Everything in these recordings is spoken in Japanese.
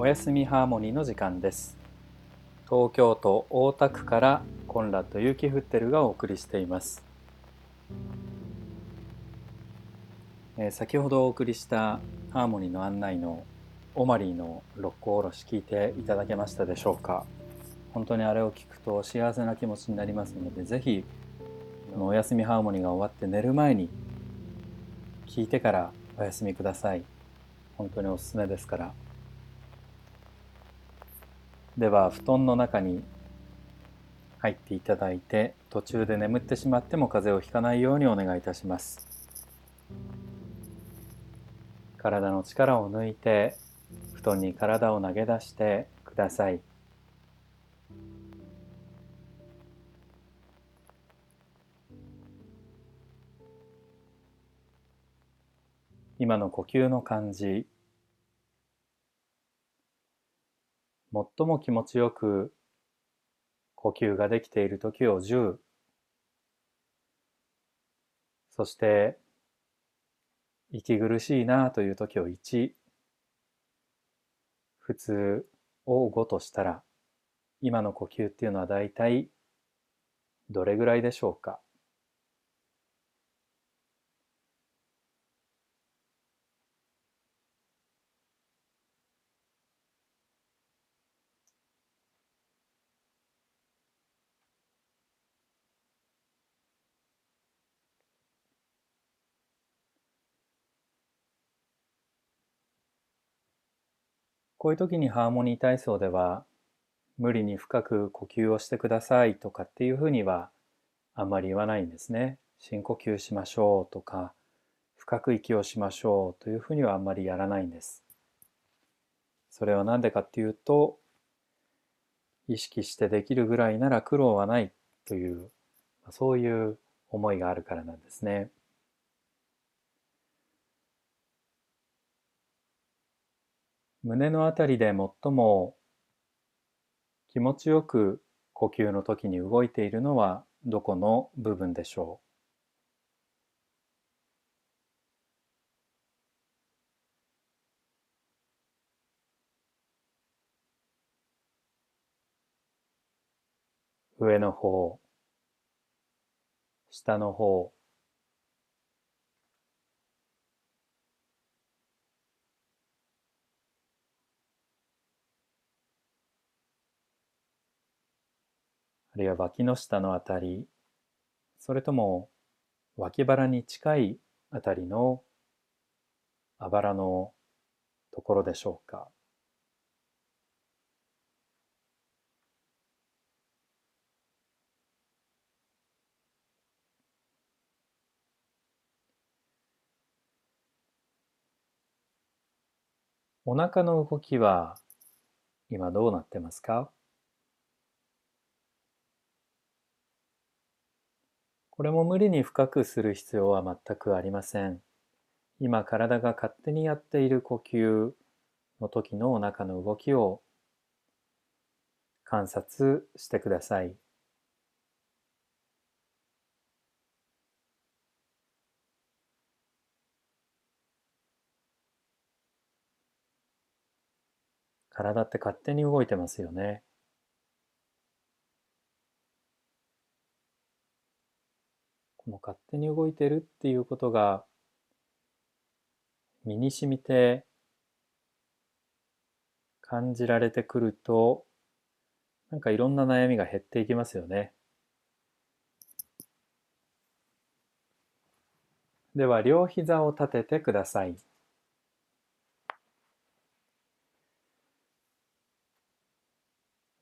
おやすみハーモニーの時間です。東京都大田区からコンラッド・ユーキフッテルがお送りしています。えー、先ほどお送りしたハーモニーの案内のオマリーの六甲おろし聞いていただけましたでしょうか。本当にあれを聞くと幸せな気持ちになりますのでぜひお休みハーモニーが終わって寝る前に聞いてからお休みください。本当におすすめですから。では布団の中に入っていただいて途中で眠ってしまっても風邪をひかないようにお願いいたします。体の力を抜いて布団に体を投げ出してください。今の呼吸の感じ最も気持ちよく呼吸ができている時を10そして息苦しいなという時を1普通を5としたら今の呼吸っていうのはだいたいどれぐらいでしょうか？こういう時にハーモニー体操では無理に深く呼吸をしてくださいとかっていうふうにはあんまり言わないんですね。深呼吸しましょうとか深く息をしましょうというふうにはあんまりやらないんです。それは何でかっていうと意識してできるぐらいなら苦労はないというそういう思いがあるからなんですね。胸のあたりで最も気持ちよく呼吸の時に動いているのはどこの部分でしょう？上の方下の方。るいは脇の下のあたり、それとも脇腹に近いあたりのあばらのところでしょうか。お腹の動きは今どうなってますか？これも無理に深くする必要は全くありません。今体が勝手にやっている呼吸の時のお腹の動きを観察してください。体って勝手に動いてますよね。もう勝手に動いてるっていうことが身に染みて感じられてくるとなんかいろんな悩みが減っていきますよね。では両膝を立ててください。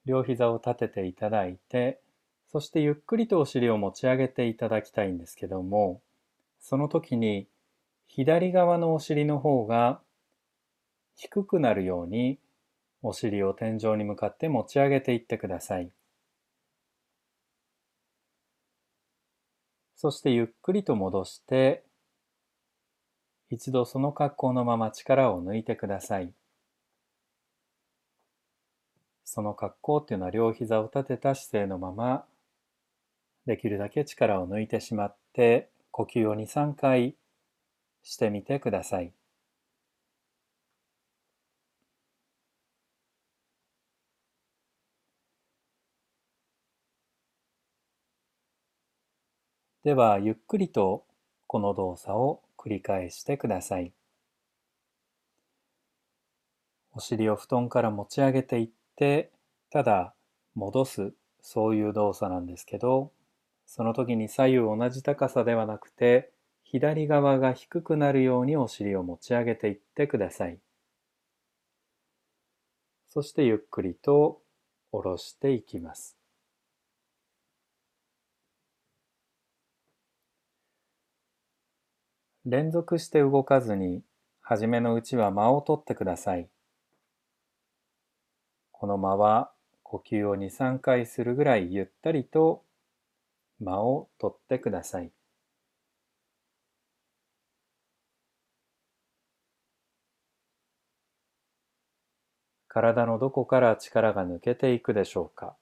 両膝を立てていただいてそしてゆっくりとお尻を持ち上げていただきたいんですけども、その時に左側のお尻の方が低くなるようにお尻を天井に向かって持ち上げていってください。そしてゆっくりと戻して、一度その格好のまま力を抜いてください。その格好っていうのは両膝を立てた姿勢のままできるだけ力を抜いてしまって呼吸を2、3回してみてください。ではゆっくりとこの動作を繰り返してくださいお尻を布団から持ち上げていってただ戻すそういう動作なんですけどその時に左右同じ高さではなくて、左側が低くなるようにお尻を持ち上げていってください。そしてゆっくりと下ろしていきます。連続して動かずに、はじめのうちは間を取ってください。この間は呼吸を2、3回するぐらいゆったりと間を取ってください。体のどこから力が抜けていくでしょうか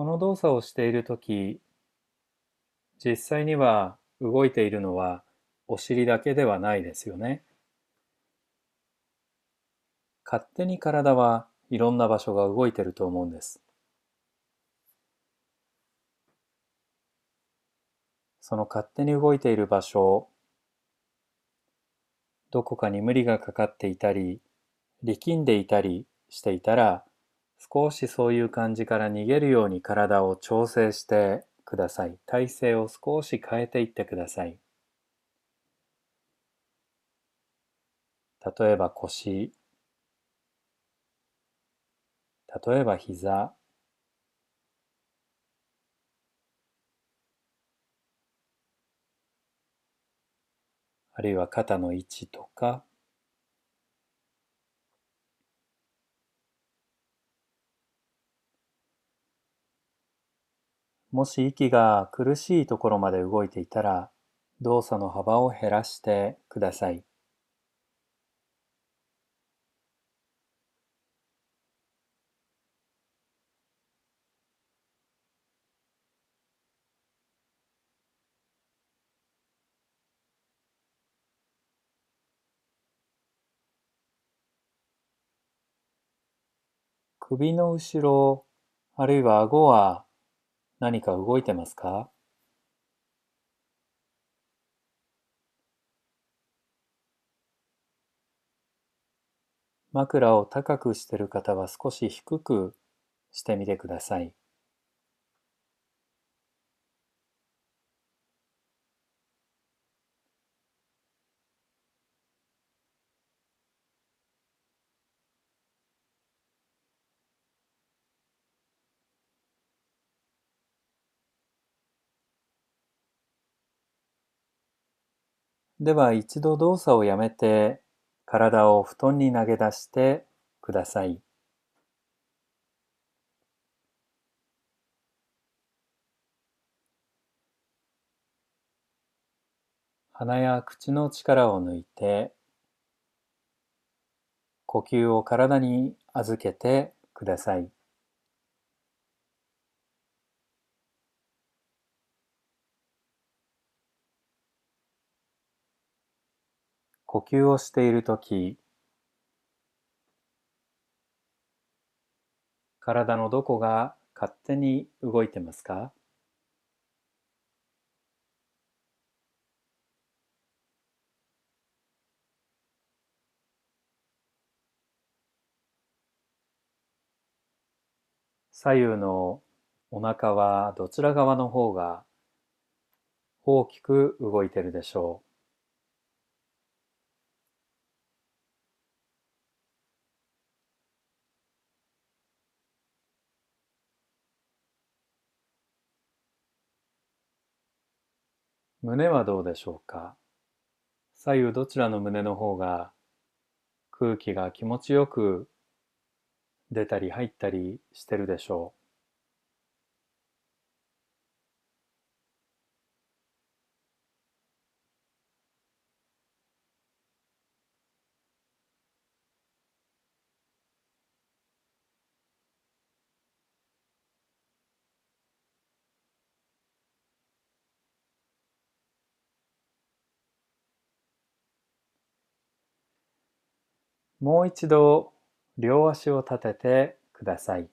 この動作をしているとき、実際には動いているのはお尻だけではないですよね。勝手に体はいろんな場所が動いていると思うんです。その勝手に動いている場所、どこかに無理がかかっていたり、力んでいたりしていたら、少しそういう感じから逃げるように体を調整してください。体勢を少し変えていってください。例えば腰、例えば膝、あるいは肩の位置とか、もし息が苦しいところまで動いていたら、動作の幅を減らしてください。首の後ろ、あるいは顎は何か動いてますか？枕を高くしている方は少し低くしてみてください。では一度動作をやめて体を布団に投げ出してください。鼻や口の力を抜いて呼吸を体に預けてください。呼吸をしているとき、体のどこが勝手に動いてますか？左右のお腹はどちら側の方が大きく動いてるでしょう？胸はどうでしょうか？左右どちらの胸の方が空気が気持ちよく出たり入ったりしてるでしょう？もう一度両足を立ててください。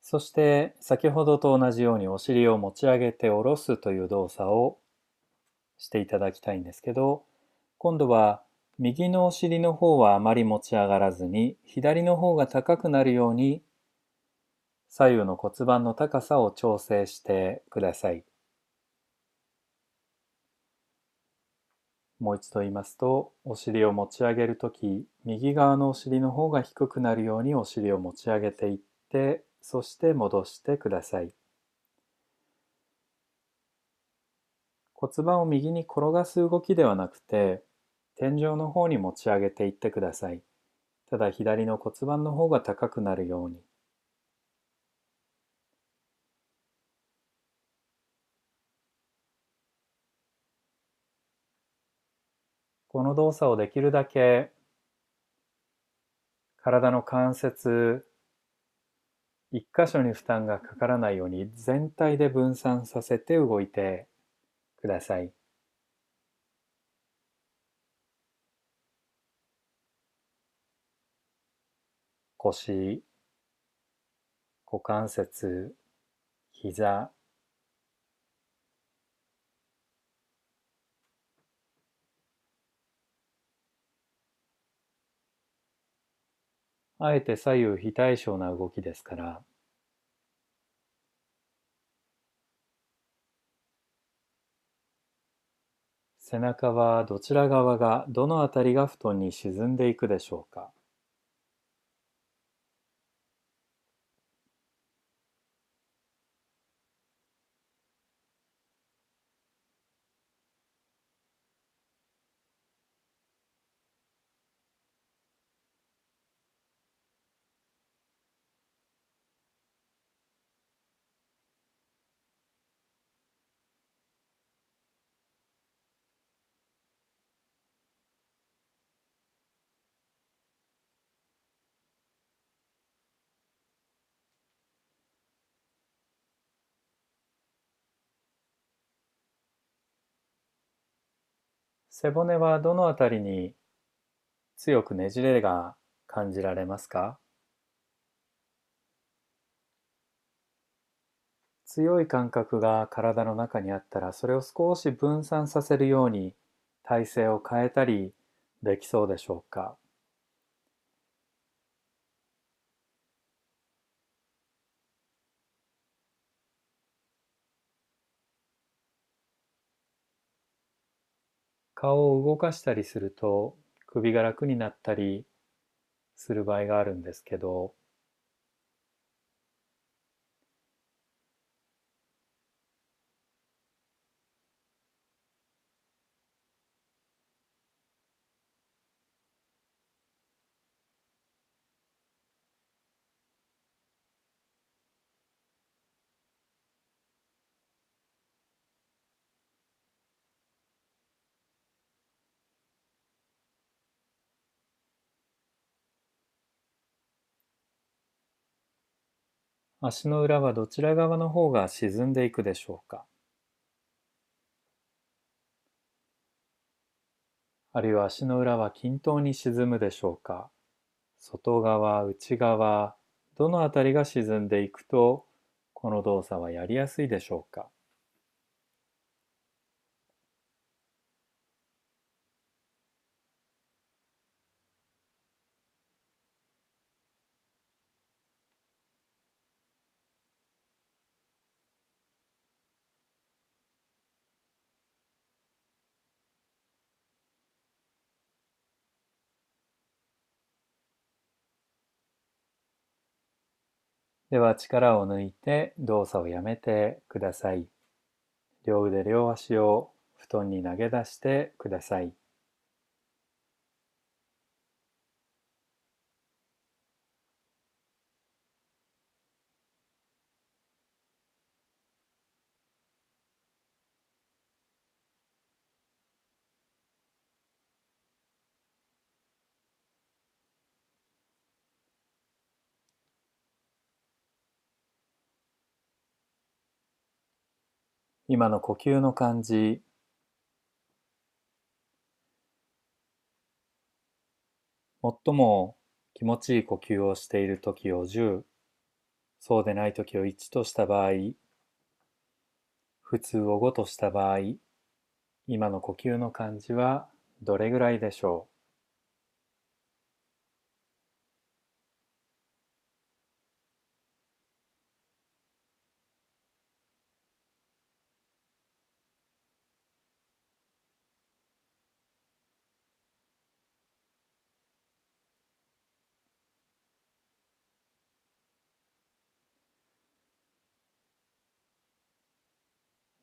そして先ほどと同じようにお尻を持ち上げて下ろすという動作をしていただきたいんですけど今度は右のお尻の方はあまり持ち上がらずに左の方が高くなるように左右の骨盤の高さを調整してください。もう一度言いますとお尻を持ち上げるとき右側のお尻の方が低くなるようにお尻を持ち上げていってそして戻してください。骨盤を右に転がす動きではなくて、天井の方に持ち上げていってください。ただ左の骨盤の方が高くなるように。この動作をできるだけ体の関節一箇所に負担がかからないように全体で分散させて動いてください。腰、股関節、膝、あえて左右非対称な動きですから。背中はどちら側がどのあたりが布団に沈んでいくでしょうか。背骨はどのあたりに強くねじれが感じられますか？強い感覚が体の中にあったらそれを少し分散させるように体勢を変えたりできそうでしょうか？顔を動かしたりすると首が楽になったりする場合があるんですけど足の裏はどちら側の方が沈んでいくでしょうか？あるいは足の裏は均等に沈むでしょうか？外側、内側、どのあたりが沈んでいくとこの動作はやりやすいでしょうか？では力を抜いて動作をやめてください。両腕両足を布団に投げ出してください。今の呼吸の感じ。最も気持ちいい呼吸をしている時を10そうでない時を1とした場合普通を5とした場合今の呼吸の感じはどれぐらいでしょう？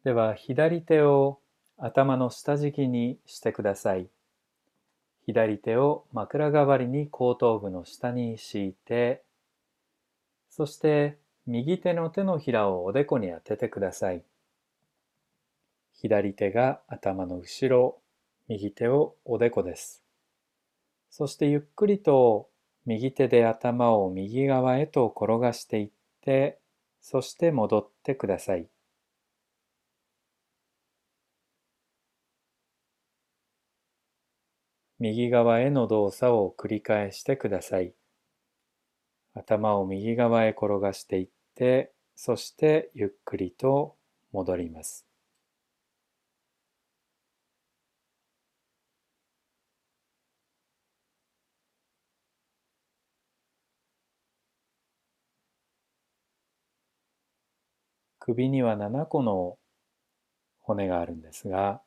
では左手を頭の下敷きにしてください。左手を枕代わりに後頭部の下に敷いて、そして右手の手のひらをおでこに当ててください。左手が頭の後ろ、右手をおでこです。そしてゆっくりと右手で頭を右側へと転がしていって、そして戻ってください。右側への動作を繰り返してください。頭を右側へ転がしていって、そしてゆっくりと戻ります。首には7個の骨があるんですが、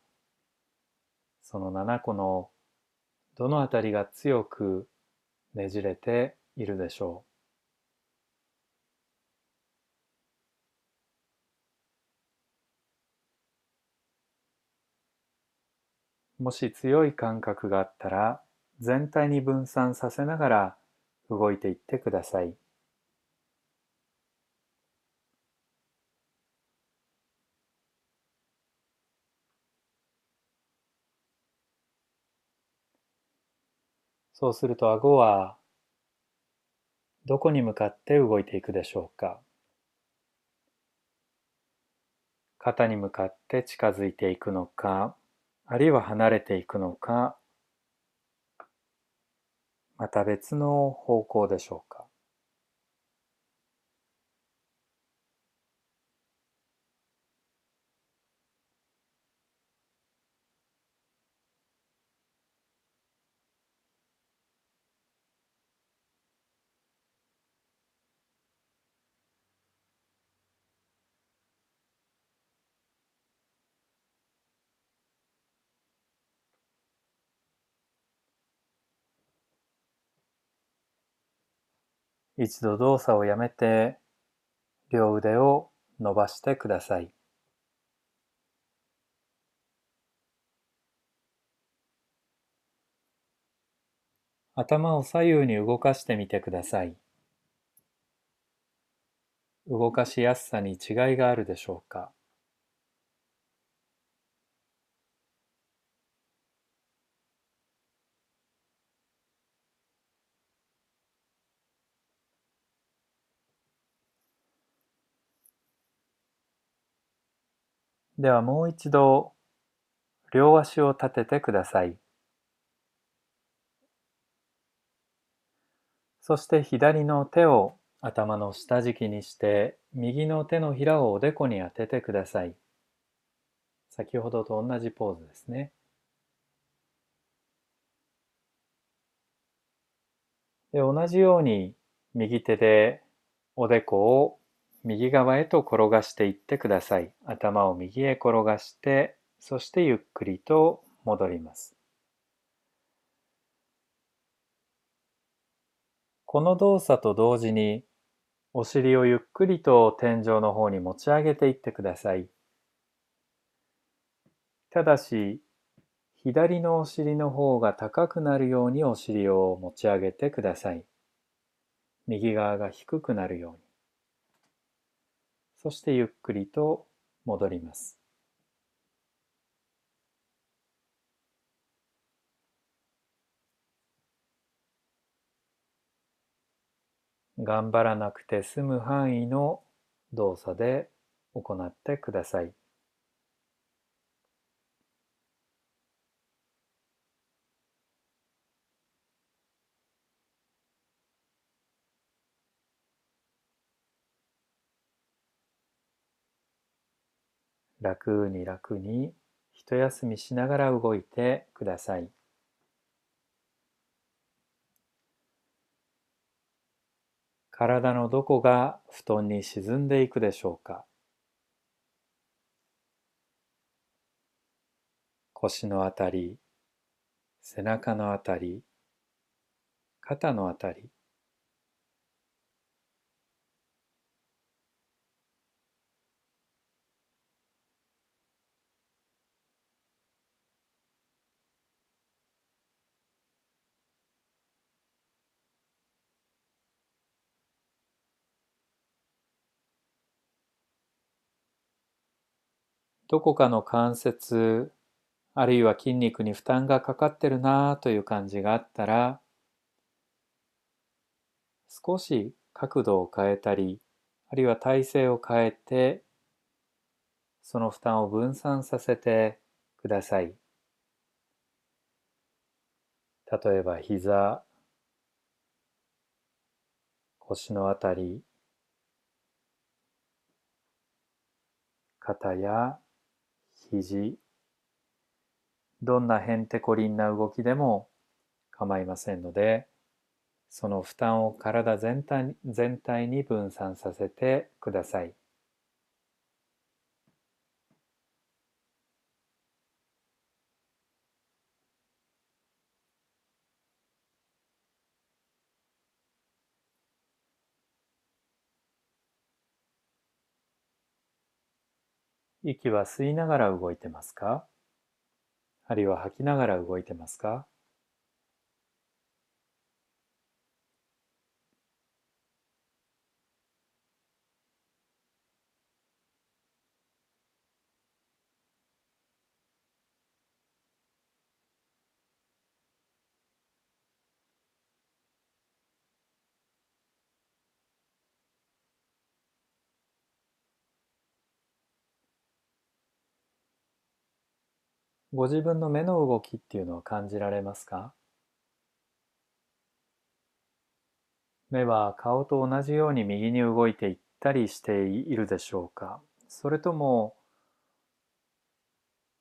その7個のどのあたりが強くねじれているでしょう？もし強い感覚があったら全体に分散させながら動いていってください。そうすると顎はどこに向かって動いていくでしょうか？肩に向かって近づいていくのかあるいは離れていくのかまた別の方向でしょうか？一度動作をやめて両腕を伸ばしてください。頭を左右に動かしてみてください。動かしやすさに違いがあるでしょうかではもう一度両足を立ててください。そして左の手を頭の下敷きにして右の手のひらをおでこに当ててください。先ほどと同じポーズですね。で同じように右手でおでこを右側へと転がしていってください。頭を右へ転がして、そしてゆっくりと戻ります。この動作と同時に、お尻をゆっくりと天井の方に持ち上げていってください。ただし、左のお尻の方が高くなるようにお尻を持ち上げてください。右側が低くなるように。そしてゆっくりと戻ります。頑張らなくて済む範囲の動作で行ってください。楽に楽に一休みしながら動いてください。体のどこが布団に沈んでいくでしょうか腰のあたり、背中のあたり、肩のあたり、どこかの関節あるいは筋肉に負担がかかってるなという感じがあったら少し角度を変えたりあるいは体勢を変えてその負担を分散させてください。例えば膝腰のあたり肩や肘どんなへんてこりんな動きでも構いませんのでその負担を体全体全体に分散させてください。息は吸いながら動いてますか？あるいは吐きながら動いてますか？ご自分の目の動きっていうのは感じられますか？目は顔と同じように右に動いていったりしているでしょうか？それとも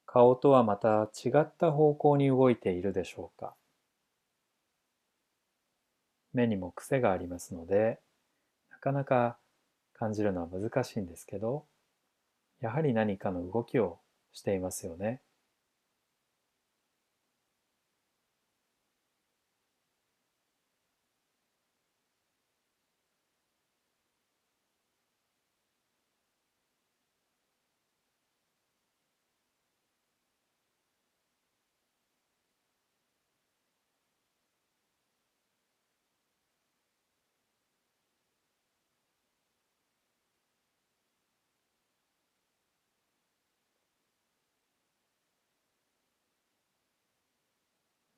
顔とはまた違った方向に動いているでしょうか？目にも癖がありますのでなかなか感じるのは難しいんですけどやはり何かの動きをしていますよね。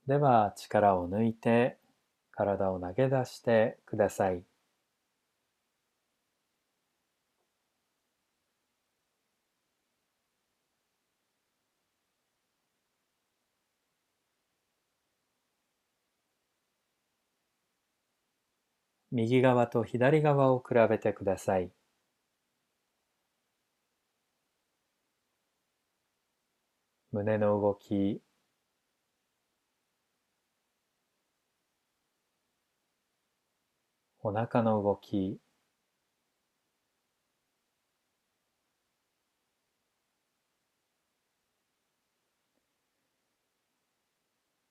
では力を抜いて体を投げ出してください。右側と左側を比べてください。胸の動きお腹の動き。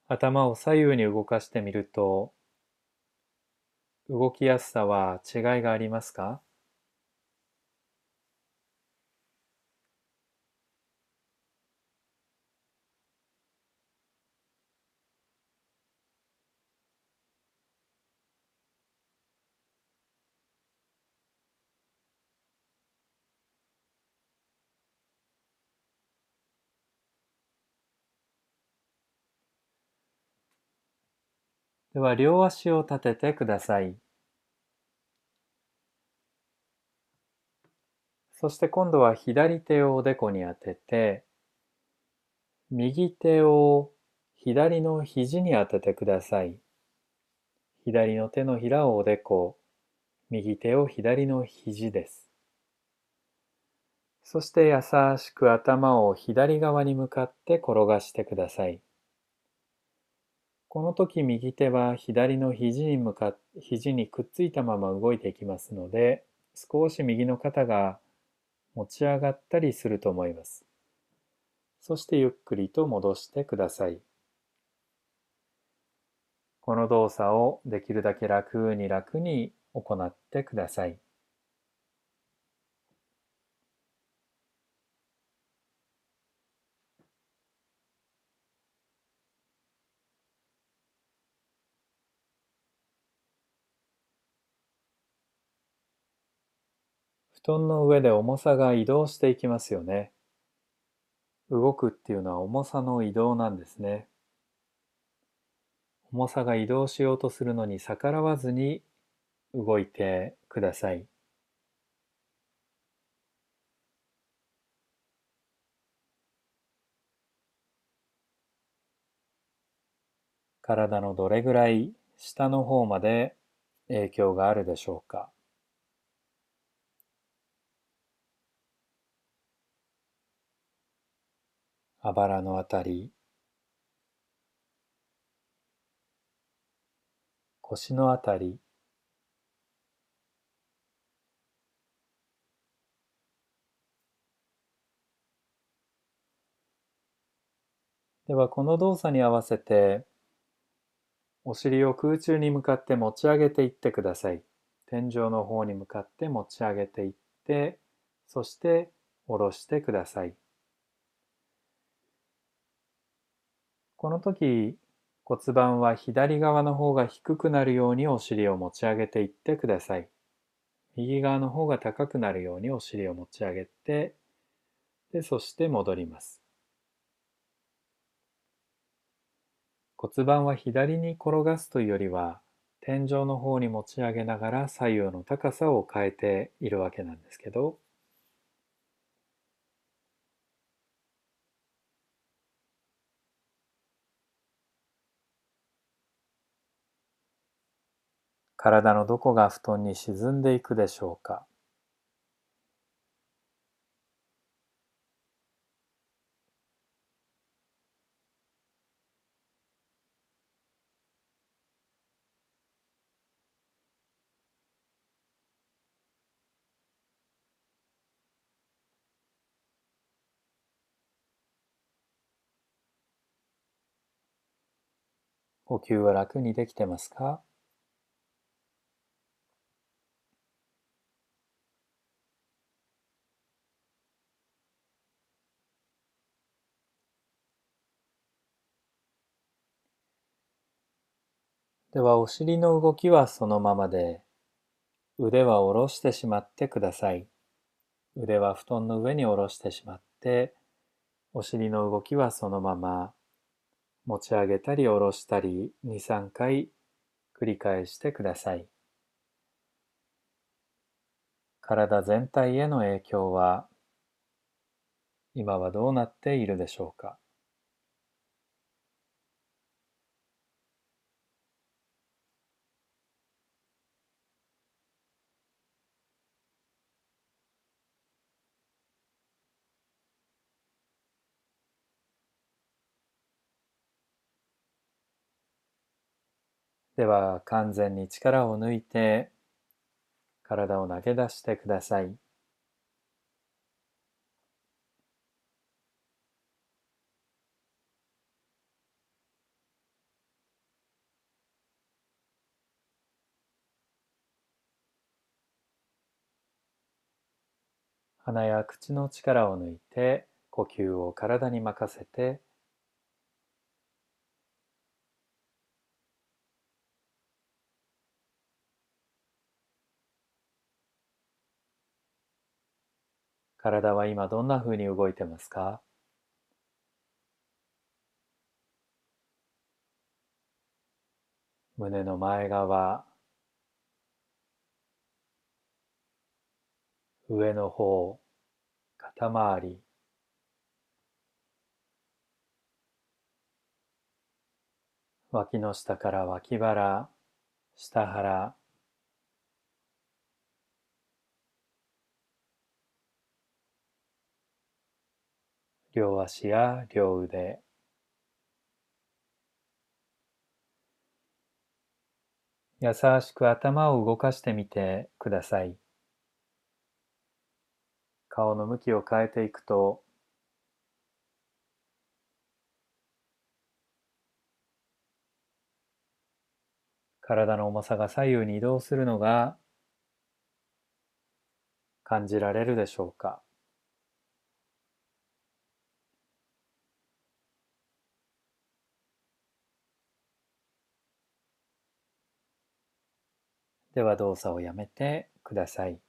頭を左右に動かしてみると動きやすさは違いがありますか？では両足を立ててください。そして今度は左手をおでこに当てて、右手を左の肘に当ててください。左の手のひらをおでこ、右手を左の肘です。そして優しく頭を左側に向かって転がしてください。この時右手は左の肘に向かっ肘にくっついたまま動いていきますので少し右の肩が持ち上がったりすると思います。そしてゆっくりと戻してください。この動作をできるだけ楽に楽に行ってください。布団の上で重さが移動していきますよね。動くっていうのは重さの移動なんですね。重さが移動しようとするのに逆らわずに動いてください。体のどれぐらい下の方まで影響があるでしょうか。あばらのあたり腰のあたりではこの動作に合わせてお尻を空中に向かって持ち上げていってください。天井の方に向かって持ち上げていってそして下ろしてください。この時骨盤は左側の方が低くなるようにお尻を持ち上げていってください。右側の方が高くなるようにお尻を持ち上げて、で、そして戻ります。骨盤は左に転がすというよりは、天井の方に持ち上げながら左右の高さを変えているわけなんですけど、体のどこが布団に沈んでいくでしょうか？呼吸は楽にできてますか？ではお尻の動きはそのままで、腕は下ろしてしまってください。腕は布団の上に下ろしてしまって、お尻の動きはそのまま、持ち上げたり下ろしたり2、3回繰り返してください。体全体への影響は今はどうなっているでしょうか？では完全に力を抜いて体を投げ出してください。鼻や口の力を抜いて呼吸を体に任せて体は今どんな風に動いてますか？胸の前側上の方肩周り。脇の下から脇腹下腹。両足や両腕。優しく頭を動かしてみてください。顔の向きを変えていくと体の重さが左右に移動するのが感じられるでしょうか。では動作をやめてください。